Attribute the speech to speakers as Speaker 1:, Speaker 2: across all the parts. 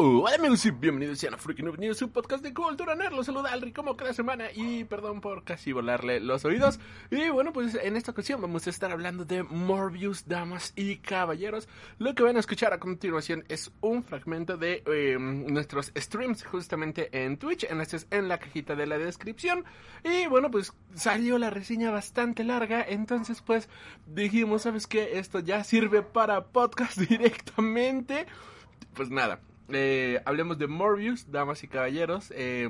Speaker 1: Uh, hola amigos y bienvenidos a un podcast de cultura nerd. Los saluda Alri como cada semana y perdón por casi volarle los oídos. Y bueno, pues en esta ocasión vamos a estar hablando de Morbius, damas y caballeros. Lo que van a escuchar a continuación es un fragmento de em, nuestros streams justamente en Twitch, en, este, en la cajita de la descripción. Y bueno, pues salió la reseña bastante larga, entonces pues dijimos, ¿sabes qué? Esto ya sirve para podcast directamente. Pues nada, eh, hablemos de Morbius, damas y caballeros. Eh,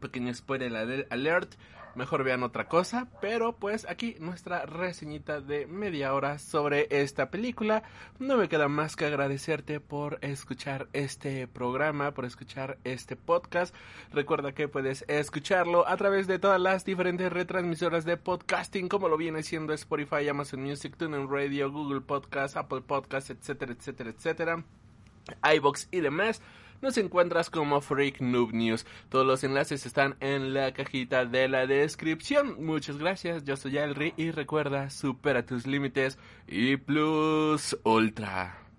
Speaker 1: pequeño spoiler alert. Mejor vean otra cosa. Pero pues aquí nuestra reseñita de media hora sobre esta película. No me queda más que agradecerte por escuchar este programa, por escuchar este podcast. Recuerda que puedes escucharlo a través de todas las diferentes retransmisoras de podcasting, como lo viene siendo Spotify, Amazon Music, TuneIn Radio, Google Podcast, Apple Podcast, etcétera, etcétera, etcétera iBox y demás, nos encuentras como Freak Noob News. Todos los enlaces están en la cajita de la descripción. Muchas gracias, yo soy Alri y recuerda, supera tus límites y plus ultra.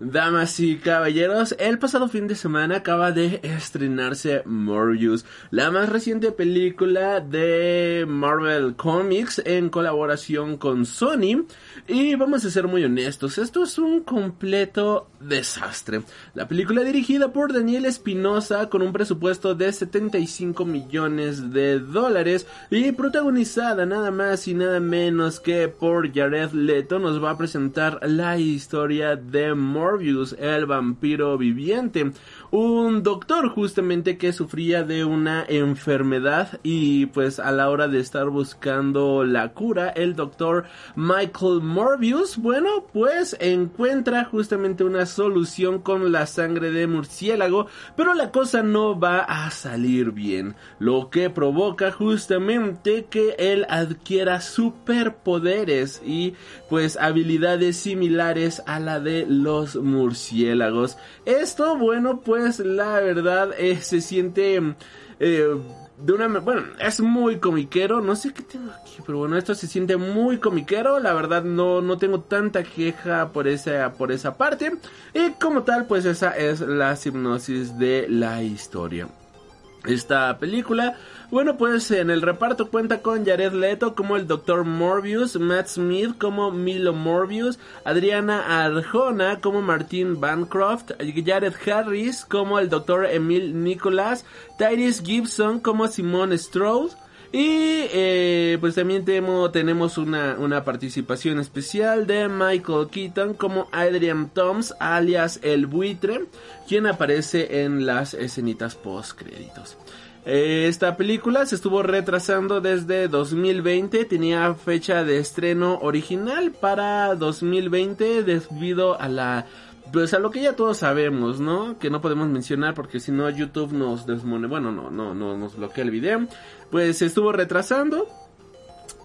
Speaker 1: Damas y caballeros, el pasado fin de semana acaba de estrenarse Morbius, la más reciente película de Marvel Comics en colaboración con Sony. Y vamos a ser muy honestos, esto es un completo desastre. La película dirigida por Daniel Espinosa con un presupuesto de 75 millones de dólares y protagonizada nada más y nada menos que por Jared Leto nos va a presentar la historia de Morbius, el vampiro viviente un doctor justamente que sufría de una enfermedad y pues a la hora de estar buscando la cura, el doctor Michael Morbius, bueno, pues encuentra justamente una solución con la sangre de murciélago, pero la cosa no va a salir bien, lo que provoca justamente que él adquiera superpoderes y pues habilidades similares a la de los murciélagos. Esto, bueno, pues la verdad eh, se siente eh, de una bueno es muy comiquero no sé qué tengo aquí pero bueno esto se siente muy comiquero la verdad no no tengo tanta queja por esa por esa parte y como tal pues esa es la hipnosis de la historia. Esta película bueno, pues en el reparto cuenta con Jared Leto como el Dr. Morbius, Matt Smith como Milo Morbius, Adriana Arjona como Martin Bancroft, Jared Harris como el Dr. Emil Nicholas, Tyrese Gibson como Simone Strode, y eh, pues también tenemos una, una, participación especial de Michael Keaton como Adrian Toms, alias el buitre, quien aparece en las escenitas post créditos. Esta película se estuvo retrasando desde 2020, tenía fecha de estreno original para 2020 debido a la pues a lo que ya todos sabemos, ¿no? Que no podemos mencionar porque si no YouTube nos desmone, bueno, no, no, no nos bloquea el video. Pues se estuvo retrasando.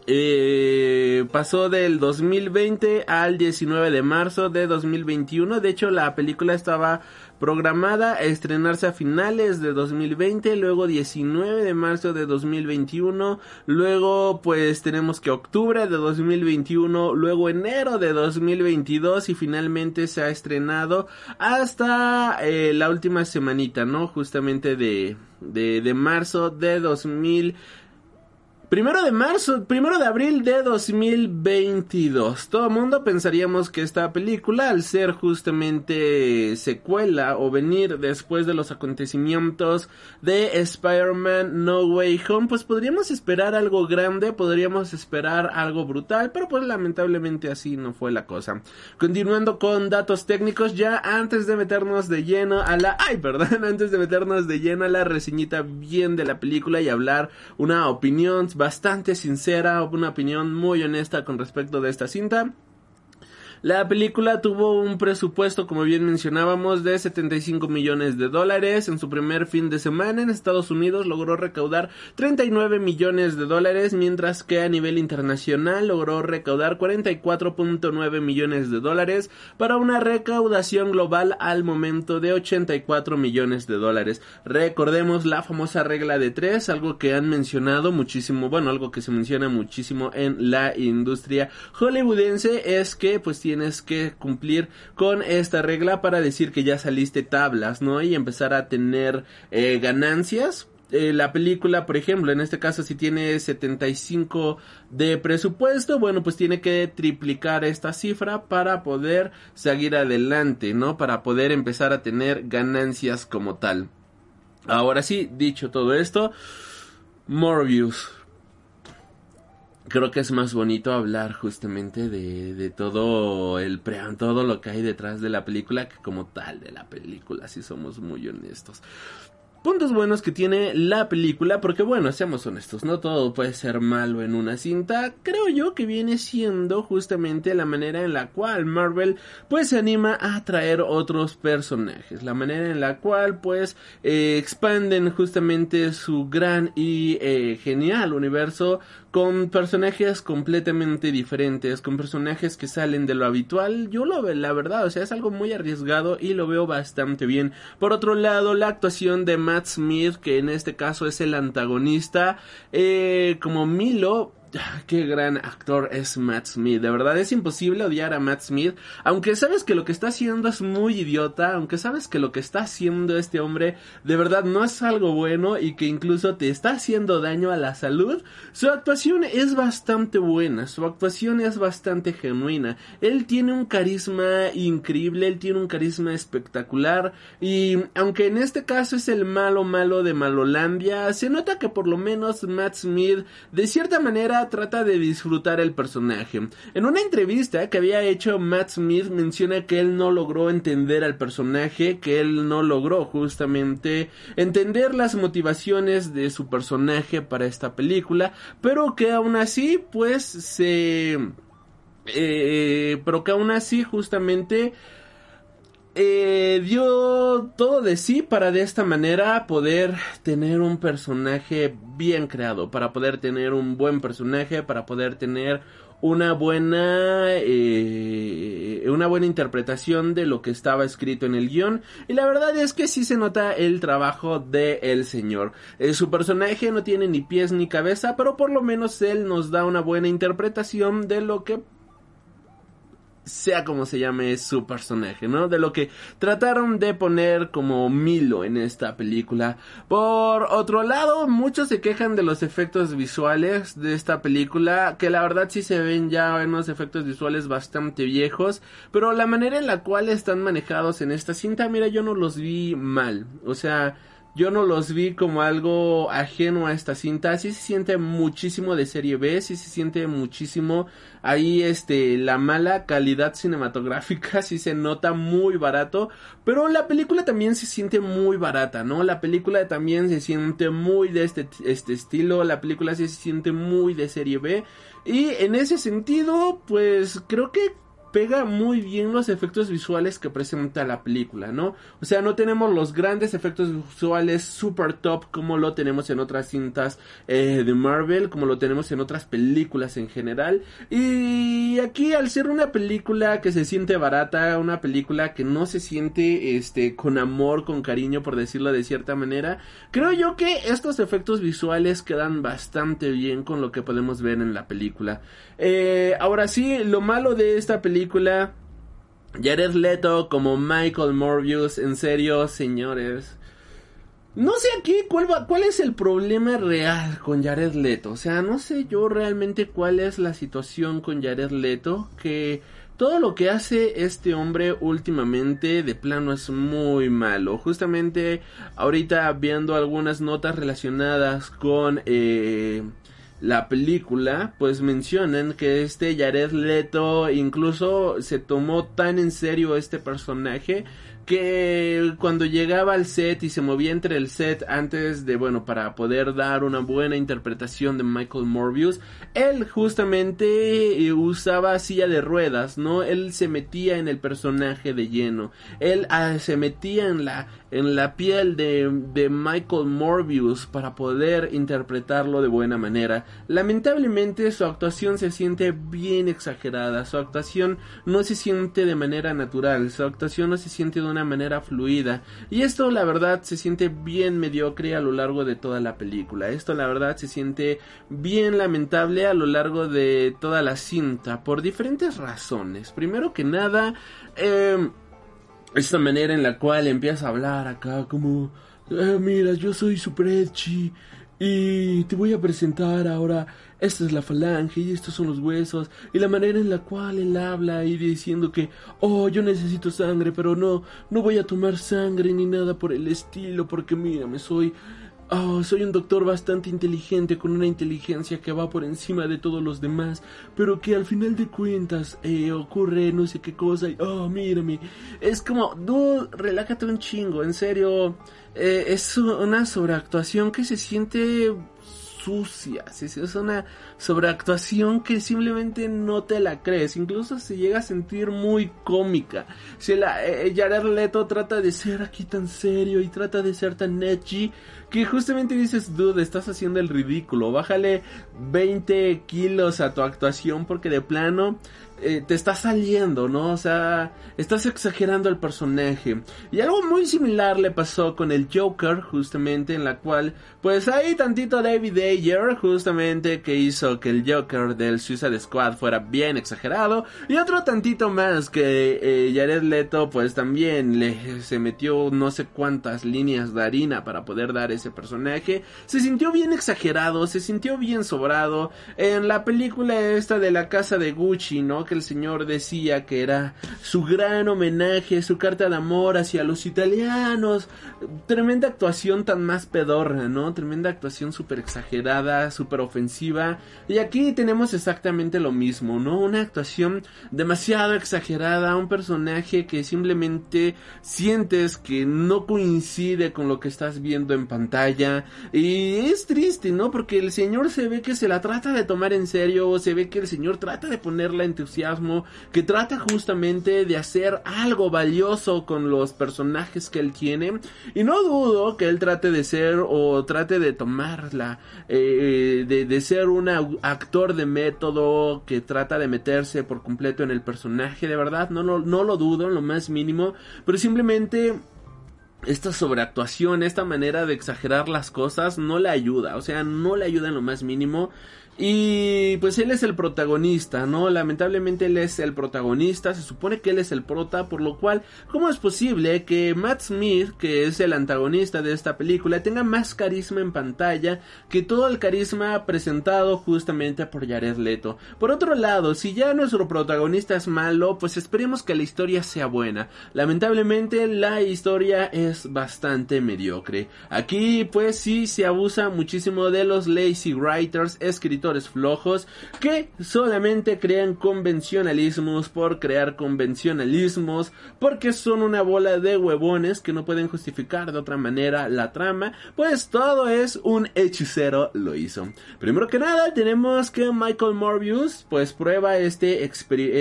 Speaker 1: Eh, pasó del 2020 al 19 de marzo de 2021. De hecho, la película estaba programada a estrenarse a finales de 2020, luego 19 de marzo de 2021, luego pues tenemos que octubre de 2021, luego enero de 2022 y finalmente se ha estrenado hasta eh, la última semanita, ¿no? Justamente de, de, de marzo de 2021 Primero de marzo, primero de abril de 2022. Todo mundo pensaríamos que esta película, al ser justamente secuela o venir después de los acontecimientos de Spider-Man No Way Home, pues podríamos esperar algo grande, podríamos esperar algo brutal, pero pues lamentablemente así no fue la cosa. Continuando con datos técnicos, ya antes de meternos de lleno a la, ay, perdón, antes de meternos de lleno a la reseñita bien de la película y hablar una opinión bastante sincera, una opinión muy honesta con respecto de esta cinta. La película tuvo un presupuesto, como bien mencionábamos, de 75 millones de dólares. En su primer fin de semana en Estados Unidos logró recaudar 39 millones de dólares, mientras que a nivel internacional logró recaudar 44.9 millones de dólares para una recaudación global al momento de 84 millones de dólares. Recordemos la famosa regla de tres, algo que han mencionado muchísimo, bueno, algo que se menciona muchísimo en la industria hollywoodense es que pues tienes que cumplir con esta regla para decir que ya saliste tablas, ¿no? Y empezar a tener eh, ganancias eh, la película, por ejemplo, en este caso si tiene 75 de presupuesto, bueno, pues tiene que triplicar esta cifra para poder seguir adelante, ¿no? Para poder empezar a tener ganancias como tal. Ahora sí, dicho todo esto, Morbius. Creo que es más bonito hablar justamente de, de todo el pre, todo lo que hay detrás de la película que como tal de la película, si somos muy honestos puntos buenos que tiene la película, porque bueno, seamos honestos, no todo puede ser malo en una cinta, creo yo que viene siendo justamente la manera en la cual Marvel pues se anima a traer otros personajes, la manera en la cual pues eh, expanden justamente su gran y eh, genial universo con personajes completamente diferentes, con personajes que salen de lo habitual, yo lo veo, la verdad, o sea, es algo muy arriesgado y lo veo bastante bien. Por otro lado, la actuación de Matt Smith, que en este caso es el antagonista, eh, como Milo, Qué gran actor es Matt Smith. De verdad es imposible odiar a Matt Smith. Aunque sabes que lo que está haciendo es muy idiota. Aunque sabes que lo que está haciendo este hombre de verdad no es algo bueno. Y que incluso te está haciendo daño a la salud. Su actuación es bastante buena. Su actuación es bastante genuina. Él tiene un carisma increíble. Él tiene un carisma espectacular. Y aunque en este caso es el malo malo de Malolandia. Se nota que por lo menos Matt Smith de cierta manera trata de disfrutar el personaje. En una entrevista que había hecho Matt Smith menciona que él no logró entender al personaje, que él no logró justamente entender las motivaciones de su personaje para esta película, pero que aún así pues se... Eh, pero que aún así justamente eh, dio todo de sí para de esta manera poder tener un personaje bien creado, para poder tener un buen personaje, para poder tener una buena eh, una buena interpretación de lo que estaba escrito en el guion. Y la verdad es que sí se nota el trabajo de el señor. Eh, su personaje no tiene ni pies ni cabeza pero por lo menos él nos da una buena interpretación de lo que sea como se llame su personaje, ¿no? De lo que trataron de poner como Milo en esta película. Por otro lado, muchos se quejan de los efectos visuales de esta película, que la verdad sí se ven ya unos efectos visuales bastante viejos, pero la manera en la cual están manejados en esta cinta, mira, yo no los vi mal, o sea, yo no los vi como algo ajeno a esta cinta. Sí se siente muchísimo de serie B, sí se siente muchísimo ahí este la mala calidad cinematográfica, sí se nota muy barato, pero la película también se siente muy barata, ¿no? La película también se siente muy de este, este estilo, la película sí se siente muy de serie B y en ese sentido, pues creo que pega muy bien los efectos visuales que presenta la película, ¿no? O sea, no tenemos los grandes efectos visuales super top como lo tenemos en otras cintas eh, de Marvel, como lo tenemos en otras películas en general. Y aquí al ser una película que se siente barata, una película que no se siente este con amor, con cariño, por decirlo de cierta manera, creo yo que estos efectos visuales quedan bastante bien con lo que podemos ver en la película. Eh, ahora sí, lo malo de esta película. Jared Leto como Michael Morbius, en serio, señores. No sé aquí cuál, cuál es el problema real con Jared Leto. O sea, no sé yo realmente cuál es la situación con Jared Leto. Que todo lo que hace este hombre últimamente de plano es muy malo. Justamente ahorita viendo algunas notas relacionadas con... Eh, la película, pues mencionan que este Jared Leto incluso se tomó tan en serio este personaje que cuando llegaba al set y se movía entre el set antes de, bueno, para poder dar una buena interpretación de Michael Morbius, él justamente eh, usaba silla de ruedas, ¿no? Él se metía en el personaje de lleno, él ah, se metía en la en la piel de, de, Michael Morbius para poder interpretarlo de buena manera. Lamentablemente su actuación se siente bien exagerada, su actuación no se siente de manera natural, su actuación no se siente de una manera fluida y esto la verdad se siente bien mediocre a lo largo de toda la película. Esto la verdad se siente bien lamentable a lo largo de toda la cinta por diferentes razones. Primero que nada, eh, esta manera en la cual empieza a hablar acá como, eh, mira, yo soy Super Edgy y te voy a presentar ahora, esta es la falange y estos son los huesos y la manera en la cual él habla y diciendo que, oh, yo necesito sangre, pero no, no voy a tomar sangre ni nada por el estilo porque mira, me soy Oh, soy un doctor bastante inteligente con una inteligencia que va por encima de todos los demás, pero que al final de cuentas eh, ocurre no sé qué cosa y oh, mírame. Es como, dude, relájate un chingo, en serio. Eh, es una sobreactuación que se siente sucia, es una sobreactuación que simplemente no te la crees, incluso se llega a sentir muy cómica. Si la eh, Jared Leto trata de ser aquí tan serio y trata de ser tan edgy que justamente dices, dude, estás haciendo el ridículo, bájale 20 kilos a tu actuación porque de plano eh, te está saliendo, ¿no? O sea, estás exagerando el personaje. Y algo muy similar le pasó con el Joker, justamente, en la cual, pues hay tantito David Ayer, justamente, que hizo que el Joker del Suicide Squad fuera bien exagerado. Y otro tantito más que eh, Jared Leto, pues también le se metió no sé cuántas líneas de harina para poder dar ese personaje. Se sintió bien exagerado, se sintió bien sobrado. En la película esta de la casa de Gucci, ¿no? Que el señor decía que era su gran homenaje, su carta de amor hacia los italianos. Tremenda actuación tan más pedorra, ¿no? Tremenda actuación súper exagerada, súper ofensiva. Y aquí tenemos exactamente lo mismo, ¿no? Una actuación demasiado exagerada, un personaje que simplemente sientes que no coincide con lo que estás viendo en pantalla. Y es triste, ¿no? Porque el señor se ve que se la trata de tomar en serio, se ve que el señor trata de ponerla entusiasmo que trata justamente de hacer algo valioso con los personajes que él tiene. Y no dudo que él trate de ser o trate de tomarla eh, de, ser un actor de método que trata de meterse por completo en el personaje. De verdad no, no, no lo dudo en lo más mínimo pero simplemente esta sobreactuación, esta manera de exagerar las cosas no le ayuda, o sea, no le ayuda en lo más mínimo y pues él es el protagonista, ¿no? Lamentablemente él es el protagonista, se supone que él es el prota, por lo cual, ¿cómo es posible que Matt Smith, que es el antagonista de esta película, tenga más carisma en pantalla que todo el carisma presentado justamente por Jared Leto? Por otro lado, si ya nuestro protagonista es malo, pues esperemos que la historia sea buena. Lamentablemente la historia es bastante mediocre. Aquí pues sí se abusa muchísimo de los lazy writers, escritores, flojos que solamente crean convencionalismos por crear convencionalismos porque son una bola de huevones que no pueden justificar de otra manera la trama, pues todo es un hechicero lo hizo. Primero que nada tenemos que Michael Morbius pues prueba este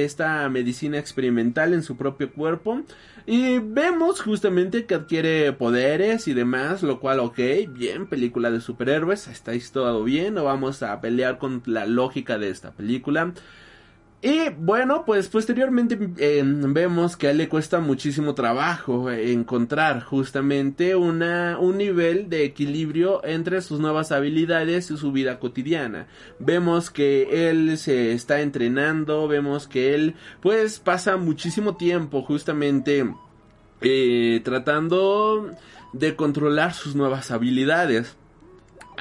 Speaker 1: esta medicina experimental en su propio cuerpo y vemos justamente que adquiere poderes y demás, lo cual, ok, bien, película de superhéroes, estáis todo bien, no vamos a pelear con la lógica de esta película. Y bueno, pues posteriormente eh, vemos que a él le cuesta muchísimo trabajo encontrar justamente una, un nivel de equilibrio entre sus nuevas habilidades y su vida cotidiana. Vemos que él se está entrenando, vemos que él pues pasa muchísimo tiempo justamente eh, tratando de controlar sus nuevas habilidades.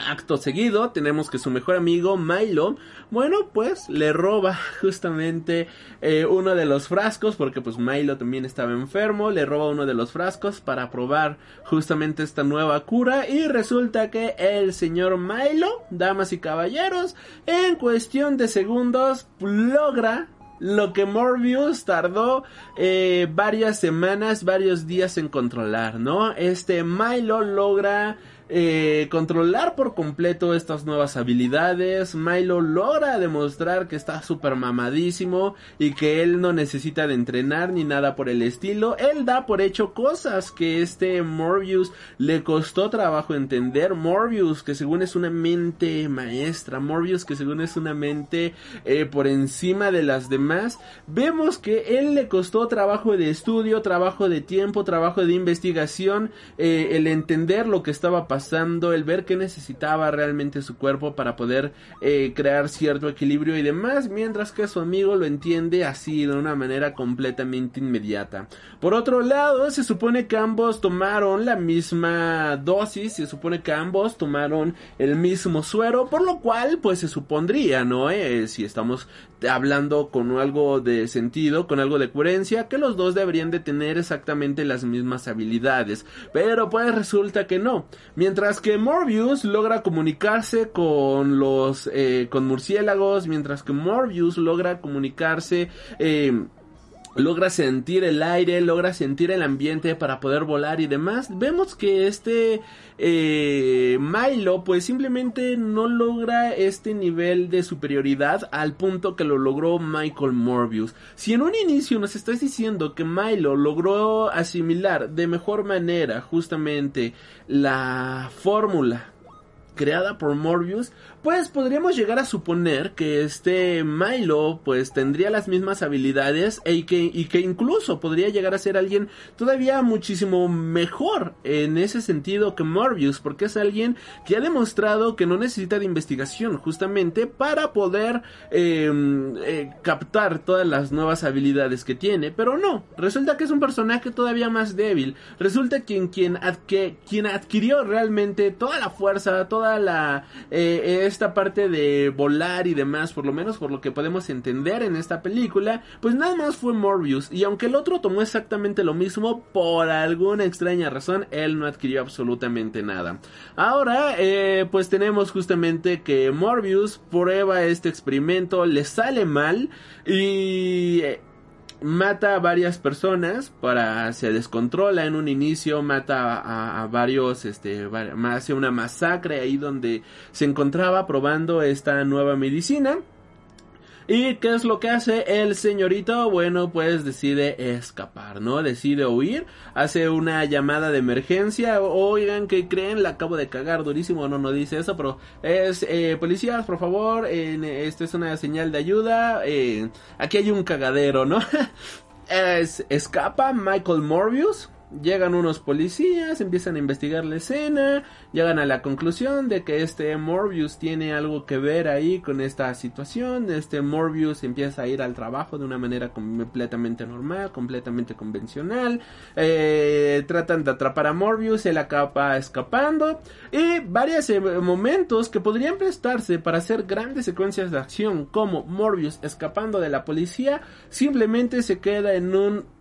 Speaker 1: Acto seguido tenemos que su mejor amigo Milo, bueno pues le roba justamente eh, uno de los frascos porque pues Milo también estaba enfermo, le roba uno de los frascos para probar justamente esta nueva cura y resulta que el señor Milo, damas y caballeros, en cuestión de segundos logra lo que Morbius tardó eh, varias semanas, varios días en controlar, ¿no? Este Milo logra eh, controlar por completo estas nuevas habilidades. Milo logra demostrar que está súper mamadísimo y que él no necesita de entrenar ni nada por el estilo. Él da por hecho cosas que este Morbius le costó trabajo entender. Morbius que según es una mente maestra. Morbius que según es una mente eh, por encima de las demás. Vemos que él le costó trabajo de estudio, trabajo de tiempo, trabajo de investigación, eh, el entender lo que estaba pasando pasando, el ver que necesitaba realmente su cuerpo para poder eh, crear cierto equilibrio y demás, mientras que su amigo lo entiende así de una manera completamente inmediata. Por otro lado, se supone que ambos tomaron la misma dosis, se supone que ambos tomaron el mismo suero, por lo cual pues se supondría, ¿no? Eh, si estamos hablando con algo de sentido, con algo de coherencia, que los dos deberían de tener exactamente las mismas habilidades. Pero pues resulta que no. Mientras que Morbius logra comunicarse con los eh, con murciélagos, mientras que Morbius logra comunicarse eh, logra sentir el aire, logra sentir el ambiente para poder volar y demás. Vemos que este eh, Milo pues simplemente no logra este nivel de superioridad al punto que lo logró Michael Morbius. Si en un inicio nos estás diciendo que Milo logró asimilar de mejor manera justamente la fórmula creada por Morbius, pues podríamos llegar a suponer que este Milo pues tendría las mismas habilidades e que, y que incluso podría llegar a ser alguien todavía muchísimo mejor en ese sentido que Morbius, porque es alguien que ha demostrado que no necesita de investigación justamente para poder em, eh, captar todas las nuevas habilidades que tiene, pero no, resulta que es un personaje todavía más débil, resulta que quien, quien adquirió realmente toda la fuerza, la eh, esta parte de volar y demás, por lo menos por lo que podemos entender en esta película, pues nada más fue Morbius y aunque el otro tomó exactamente lo mismo, por alguna extraña razón él no adquirió absolutamente nada. Ahora, eh, pues tenemos justamente que Morbius prueba este experimento, le sale mal y eh, mata a varias personas para se descontrola en un inicio mata a, varios este hace una masacre ahí donde se encontraba probando esta nueva medicina ¿Y qué es lo que hace el señorito? Bueno, pues decide escapar, ¿no? Decide huir, hace una llamada de emergencia. Oigan, ¿qué creen? La acabo de cagar durísimo, no, no dice eso, pero es, eh, policías, por favor, eh, esto es una señal de ayuda. Eh, aquí hay un cagadero, ¿no? es, escapa Michael Morbius Llegan unos policías, empiezan a investigar la escena, llegan a la conclusión de que este Morbius tiene algo que ver ahí con esta situación. Este Morbius empieza a ir al trabajo de una manera completamente normal, completamente convencional. Eh, tratan de atrapar a Morbius, él acaba escapando. Y varios eh, momentos que podrían prestarse para hacer grandes secuencias de acción, como Morbius escapando de la policía, simplemente se queda en un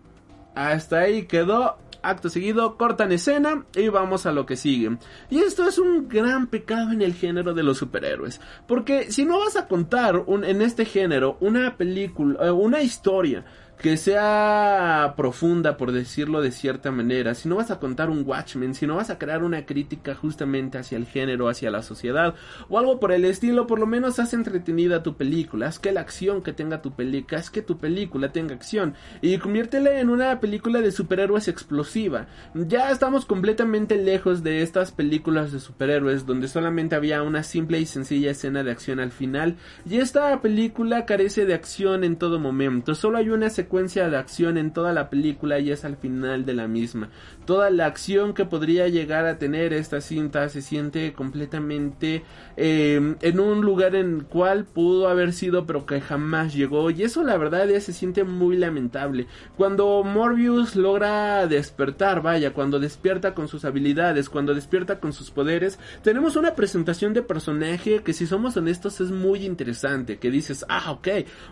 Speaker 1: hasta ahí quedó acto seguido cortan escena y vamos a lo que sigue. Y esto es un gran pecado en el género de los superhéroes. Porque si no vas a contar en este género una película, eh, una historia que sea profunda, por decirlo de cierta manera, si no vas a contar un Watchmen, si no vas a crear una crítica justamente hacia el género, hacia la sociedad, o algo por el estilo, por lo menos haz entretenida tu película, haz que la acción que tenga tu película, haz que tu película tenga acción, y conviértela en una película de superhéroes explosiva. Ya estamos completamente lejos de estas películas de superhéroes donde solamente había una simple y sencilla escena de acción al final, y esta película carece de acción en todo momento, solo hay una secuencia de acción en toda la película y es al final de la misma. Toda la acción que podría llegar a tener esta cinta se siente completamente eh, en un lugar en el cual pudo haber sido pero que jamás llegó y eso la verdad ya se siente muy lamentable. Cuando Morbius logra despertar, vaya, cuando despierta con sus habilidades, cuando despierta con sus poderes, tenemos una presentación de personaje que si somos honestos es muy interesante, que dices, ah, ok,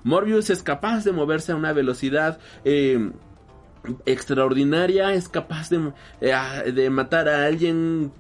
Speaker 1: Morbius es capaz de moverse a una velocidad eh, extraordinaria, es capaz de, eh, de matar a alguien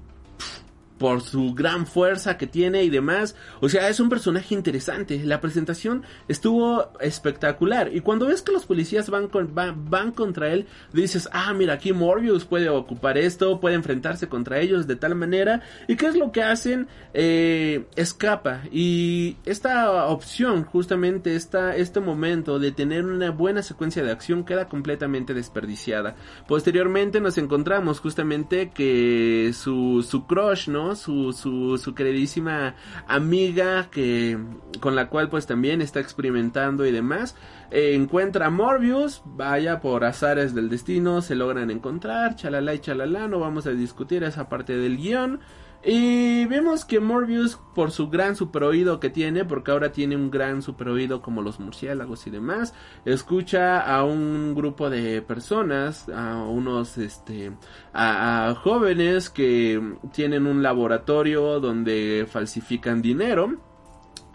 Speaker 1: por su gran fuerza que tiene y demás. O sea, es un personaje interesante. La presentación estuvo espectacular. Y cuando ves que los policías van, con, van, van, contra él, dices, ah, mira, aquí Morbius puede ocupar esto, puede enfrentarse contra ellos de tal manera. ¿Y qué es lo que hacen? Eh, escapa. Y esta opción, justamente esta, este momento de tener una buena secuencia de acción queda completamente desperdiciada. Posteriormente nos encontramos justamente que su, su crush, ¿no? Su, su, queridísima amiga que, con la cual pues también está experimentando y demás. Encuentra a Morbius, vaya por azares del destino, se logran encontrar, chalala y chalala, no vamos a discutir esa parte del guion. Y vemos que Morbius, por su gran super oído que tiene, porque ahora tiene un gran super oído como los murciélagos y demás, escucha a un grupo de personas, a unos, este, a, a jóvenes que tienen un laboratorio donde falsifican dinero.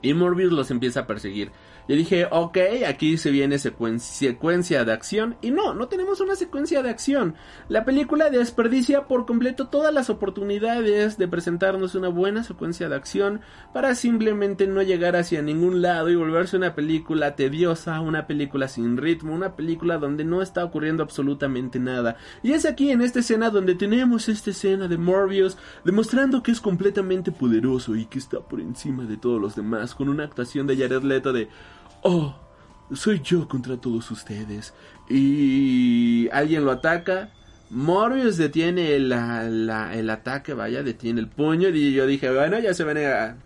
Speaker 1: Y Morbius los empieza a perseguir. Yo dije, ok, aquí se viene secuencia de acción. Y no, no tenemos una secuencia de acción. La película desperdicia por completo todas las oportunidades de presentarnos una buena secuencia de acción para simplemente no llegar hacia ningún lado y volverse una película tediosa, una película sin ritmo, una película donde no está ocurriendo absolutamente nada. Y es aquí en esta escena donde tenemos esta escena de Morbius demostrando que es completamente poderoso y que está por encima de todos los demás con una actuación de Jared Leto de oh, soy yo contra todos ustedes. Y alguien lo ataca. Morbius detiene el ataque, vaya, detiene el puño. Y yo dije, bueno, ya se van a.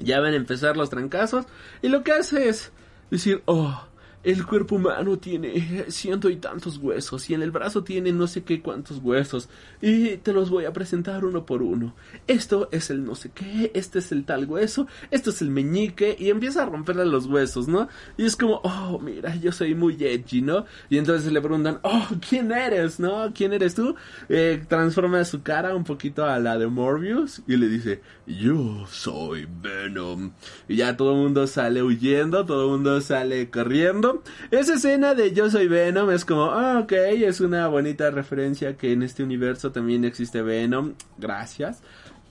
Speaker 1: Ya van a empezar los trancazos. Y lo que hace es decir, oh, el cuerpo humano tiene ciento y tantos huesos y en el brazo tiene no sé qué cuántos huesos y te los voy a presentar uno por uno. Esto es el no sé qué, este es el tal hueso, esto es el meñique y empieza a romperle los huesos, ¿no? Y es como, oh, mira, yo soy muy edgy, ¿no? Y entonces le preguntan, oh, ¿quién eres, no? ¿Quién eres tú? Eh, transforma su cara un poquito a la de Morbius y le dice, yo soy Venom. Y ya todo el mundo sale huyendo, todo el mundo sale corriendo esa escena de Yo soy Venom es como, ah, ok, es una bonita referencia que en este universo también existe Venom. Gracias.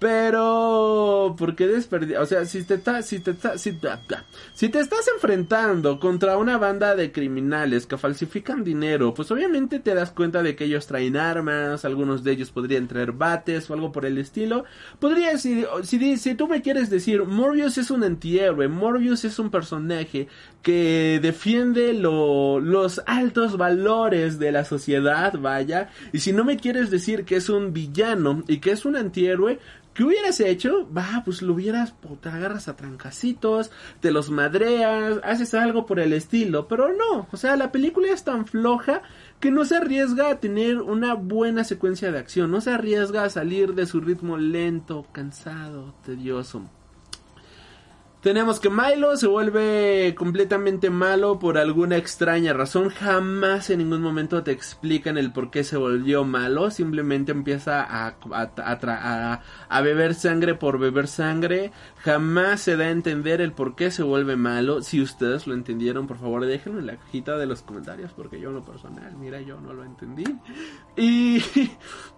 Speaker 1: Pero, ¿por qué? O sea, si te, si, te si, si te estás enfrentando contra una banda de criminales que falsifican dinero, pues obviamente te das cuenta de que ellos traen armas, algunos de ellos podrían traer bates o algo por el estilo. Podría, si, si, si tú me quieres decir, Morbius es un antihéroe, Morbius es un personaje que defiende lo, los altos valores de la sociedad, vaya, y si no me quieres decir que es un villano y que es un antihéroe, ¿Qué hubieras hecho? Va, pues lo hubieras, te agarras a trancacitos, te los madreas, haces algo por el estilo, pero no, o sea, la película es tan floja que no se arriesga a tener una buena secuencia de acción, no se arriesga a salir de su ritmo lento, cansado, tedioso. Tenemos que Milo se vuelve completamente malo por alguna extraña razón. Jamás en ningún momento te explican el por qué se volvió malo. Simplemente empieza a, a, a, beber sangre por beber sangre. Jamás se da a entender el por qué se vuelve malo. Si ustedes lo entendieron, por favor déjenlo en la cajita de los comentarios. Porque yo en lo personal, mira, yo no lo entendí. Y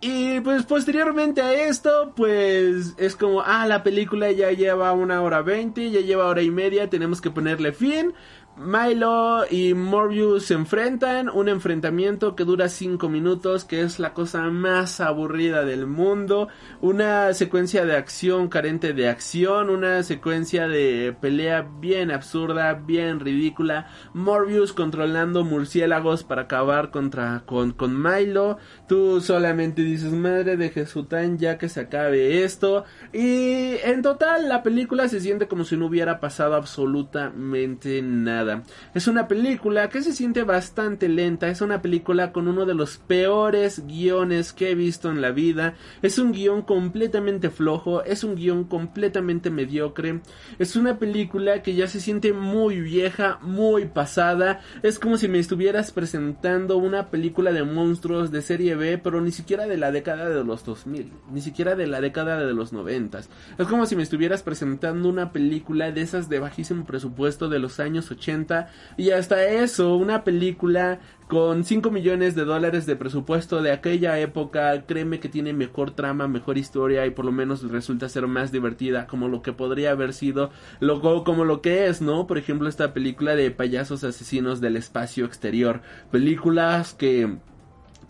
Speaker 1: y pues posteriormente a esto, pues es como, ah, la película ya lleva una hora veinte, ya lleva hora y media, tenemos que ponerle fin. Milo y Morbius se enfrentan, un enfrentamiento que dura 5 minutos, que es la cosa más aburrida del mundo, una secuencia de acción carente de acción, una secuencia de pelea bien absurda, bien ridícula, Morbius controlando murciélagos para acabar contra con, con Milo, tú solamente dices madre de Jesután ya que se acabe esto y en total la película se siente como si no hubiera pasado absolutamente nada. Es una película que se siente bastante lenta, es una película con uno de los peores guiones que he visto en la vida, es un guion completamente flojo, es un guion completamente mediocre, es una película que ya se siente muy vieja, muy pasada, es como si me estuvieras presentando una película de monstruos de serie B, pero ni siquiera de la década de los 2000, ni siquiera de la década de los 90. Es como si me estuvieras presentando una película de esas de bajísimo presupuesto de los años 80 80 y hasta eso, una película con 5 millones de dólares de presupuesto de aquella época, créeme que tiene mejor trama, mejor historia y por lo menos resulta ser más divertida como lo que podría haber sido, como lo que es, ¿no? Por ejemplo, esta película de payasos asesinos del espacio exterior, películas que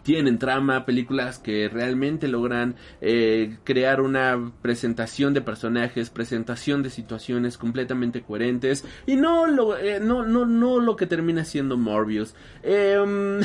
Speaker 1: tienen trama, películas que realmente logran eh, crear una presentación de personajes, presentación de situaciones completamente coherentes y no lo, eh, no, no, no lo que termina siendo Morbius. Em,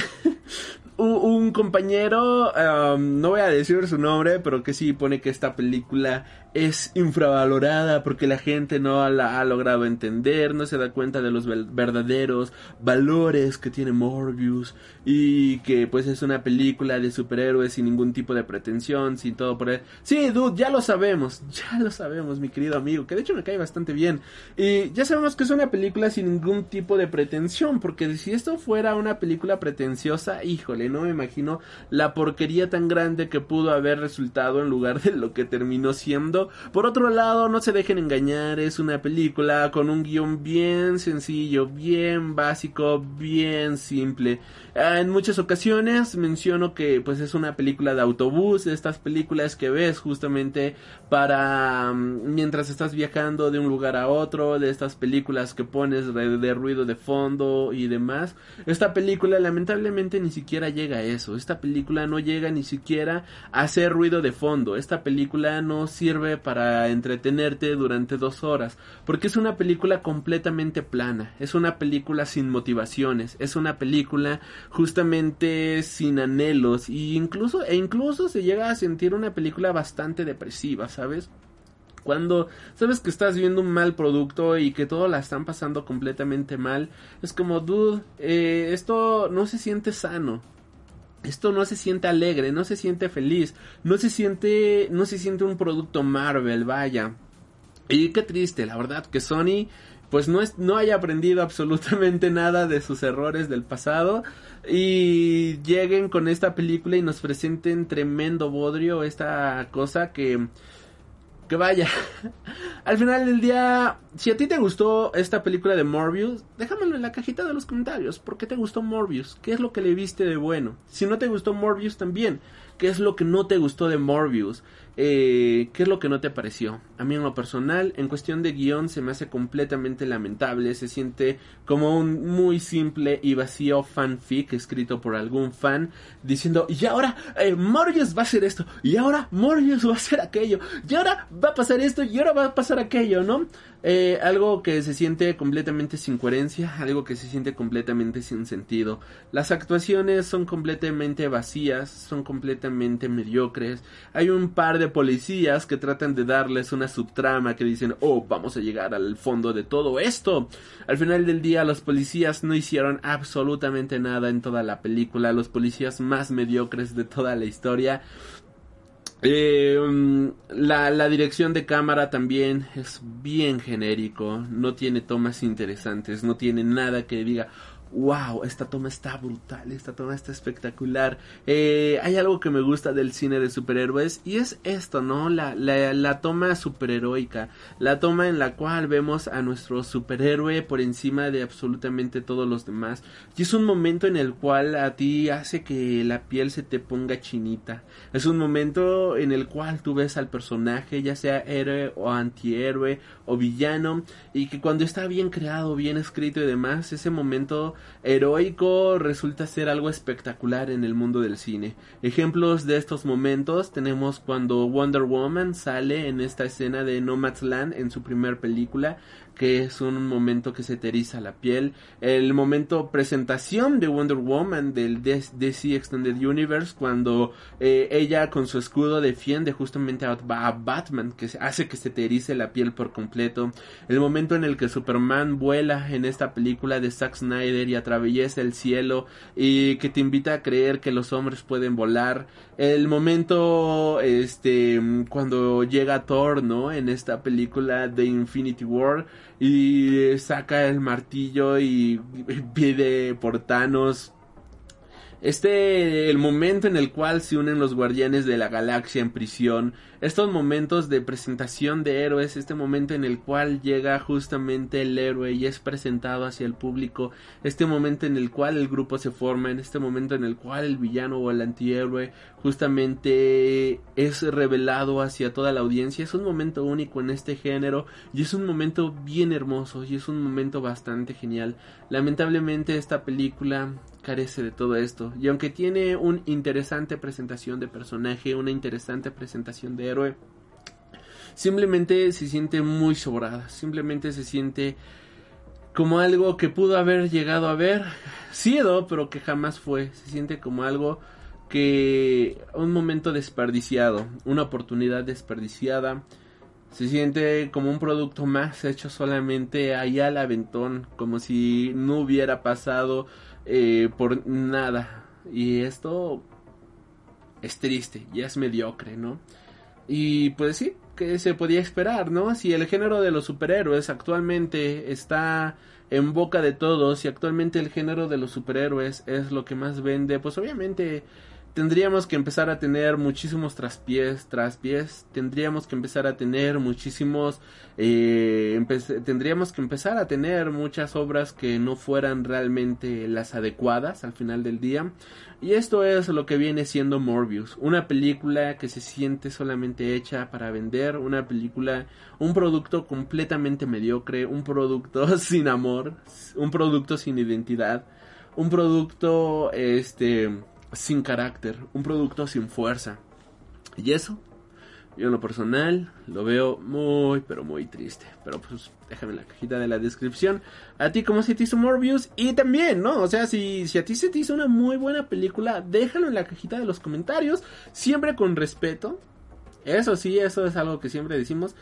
Speaker 1: un compañero, em, no voy a decir su nombre, pero que sí pone que esta película es infravalorada porque la gente no la ha logrado entender, no se da cuenta de los verdaderos valores que tiene Morbius y que pues es una película de superhéroes sin ningún tipo de pretensión, sin todo por él. Sí, dude, ya lo sabemos, ya lo sabemos, mi querido amigo, que de hecho me cae bastante bien. Y ya sabemos que es una película sin ningún tipo de pretensión, porque si esto fuera una película pretenciosa, híjole, no me imagino la porquería tan grande que pudo haber resultado en lugar de lo que terminó siendo por otro lado, no se dejen engañar, es una película con un guion bien sencillo, bien básico, bien simple. Ah, en muchas ocasiones menciono que pues es una película de autobús, estas películas que ves justamente para mm, mientras estás viajando de un lugar a otro, de estas películas que pones de, ruido de fondo y demás. Esta película lamentablemente ni siquiera llega a eso. Esta película no llega ni siquiera a hacer ruido de fondo. Esta película no sirve para entretenerte durante dos horas porque es una película completamente plana. Es una película sin motivaciones. Es una película justamente sin anhelos y incluso e incluso se llega a sentir una película bastante depresiva, ¿sabes? Cuando sabes que estás viendo un mal producto y que todo la están pasando completamente mal, es como, dude, eh, esto no se siente sano. Esto no se siente alegre, no se siente feliz, no se siente, no se siente un producto Marvel, vaya. Y qué triste, la verdad, que Sony pues no, es, no haya aprendido absolutamente nada de sus errores del pasado y lleguen con esta película y nos presenten tremendo bodrio, esta cosa que que vaya. Al final del día, si a ti te gustó esta película de Morbius, déjamelo en la cajita de los comentarios. ¿Por qué te gustó Morbius? ¿Qué es lo que le viste de bueno? Si no te gustó Morbius también, ¿qué es lo que no te gustó de Morbius? Eh, ¿Qué es lo que no te pareció? A mí en lo personal, en cuestión de guion, se me hace completamente lamentable. Se siente como un muy simple y vacío fanfic escrito por algún fan diciendo, y ahora eh, Morbius va a hacer esto, y ahora Morbius va a hacer aquello, y ahora va a pasar esto, y ahora va a pasar aquello, ¿no? Eh, algo que se siente completamente sin coherencia, algo que se siente completamente sin sentido. Las actuaciones son completamente vacías, son completamente mediocres. Hay un par de policías que tratan de darles una subtrama que dicen, oh, vamos a llegar al fondo de todo esto. Al final del día los policías no hicieron absolutamente nada en toda la película, los policías más mediocres de toda la historia. Eh, la, la, dirección de cámara también es bien genérico, no tiene tomas interesantes, no tiene nada que diga, wow, esta toma está brutal, esta toma está espectacular. Eh, hay algo que me gusta del cine de superhéroes y es esto, ¿no? La, la, la, toma superheroica, la toma en la cual vemos a nuestro superhéroe por encima de absolutamente todos los demás. Y es un momento en el cual a ti hace que la piel se te ponga chinita. Es un momento en el cual tú ves al personaje, ya sea héroe o antihéroe o villano, y que cuando está bien creado, bien escrito y demás, ese momento heroico resulta ser algo espectacular en el mundo del cine. Ejemplos de estos momentos tenemos cuando Wonder Woman sale en esta escena de Nomadland en su primer película que es un momento que se te la piel. El momento presentación de Wonder Woman del DC Extended Universe, cuando eh, ella con su escudo defiende justamente a, Batman, que hace que se te la piel por completo. El momento en el que Superman vuela en esta película de Zack Snyder y atraviesa el cielo y que te invita a creer que los hombres pueden volar. El momento, este, cuando llega Thor, ¿no? En esta película de Infinity War y saca el martillo y pide por Thanos Este, el momento en el cual se unen los guardianes de la galaxia en prisión, estos momentos de presentación de héroes, este momento en el cual llega justamente el héroe y es presentado hacia el público, este momento en el cual el grupo se forma, en este momento en el cual el villano o el antihéroe justamente es revelado hacia toda la audiencia, es un momento único en este género y es un momento bien hermoso y es un momento bastante genial. Lamentablemente esta película carece de todo esto. Y aunque tiene una interesante presentación de personaje, una interesante presentación de héroe, simplemente se siente muy sobrada. Simplemente se siente como algo que pudo haber llegado a ver, sido, pero que jamás fue. Se siente como algo que un momento desperdiciado, una oportunidad desperdiciada. Se siente como un producto más hecho solamente allá al aventón, como si no hubiera pasado eh, por nada. Y esto es triste, ya es mediocre, ¿no? Y pues sí, que se podía esperar, ¿no? Si el género de los superhéroes actualmente está en boca de todos y actualmente el género de los superhéroes es lo que más vende, pues obviamente tendríamos que empezar a tener muchísimos traspiés, traspiés, tendríamos que empezar a tener muchísimos, eh, tendríamos que empezar a tener muchas obras que no fueran realmente las adecuadas al final del día. Y esto es lo que viene siendo Morbius, una película que se siente solamente hecha para vender, una película, un producto completamente mediocre, un producto sin amor, un producto sin identidad, un producto, este, sin carácter, un producto sin fuerza. Y eso, yo en lo personal, lo veo muy, pero muy triste. Pero pues déjame en la cajita de la descripción. A ti, ¿cómo se te hizo Morbius? Y también, ¿no? O sea, si, si a ti se te hizo una muy buena película, déjalo en la cajita de los comentarios. Siempre con respeto. Eso sí, eso es algo que siempre decimos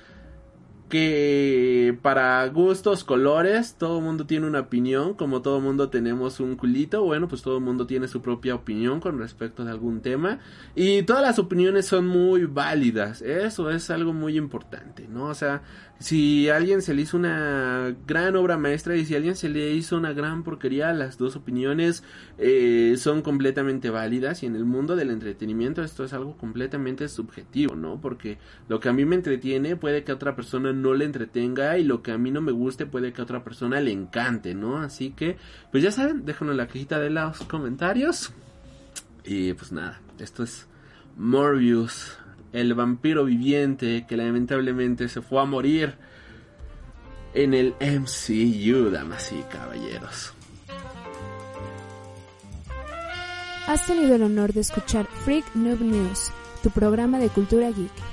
Speaker 1: que para gustos, colores, todo mundo tiene una opinión, como todo mundo tenemos un culito, bueno, pues todo mundo tiene su propia opinión con respecto de algún tema y todas las opiniones son muy válidas, eso es algo muy importante, ¿no? O sea, si alguien se le hizo una gran obra maestra y si alguien se le hizo una gran porquería, las dos opiniones eh, son completamente válidas y en el mundo del entretenimiento esto es algo completamente subjetivo, ¿no? Porque lo que a mí me entretiene puede que a otra persona no le entretenga y lo que a mí no me guste puede que a otra persona le encante, ¿no? Así que, pues ya saben, déjenlo en la cajita de los comentarios. Y pues nada, esto es Morbius el vampiro viviente que lamentablemente se fue a morir en el MCU, damas y caballeros.
Speaker 2: Has tenido el honor de escuchar Freak Noob News, tu programa de cultura geek.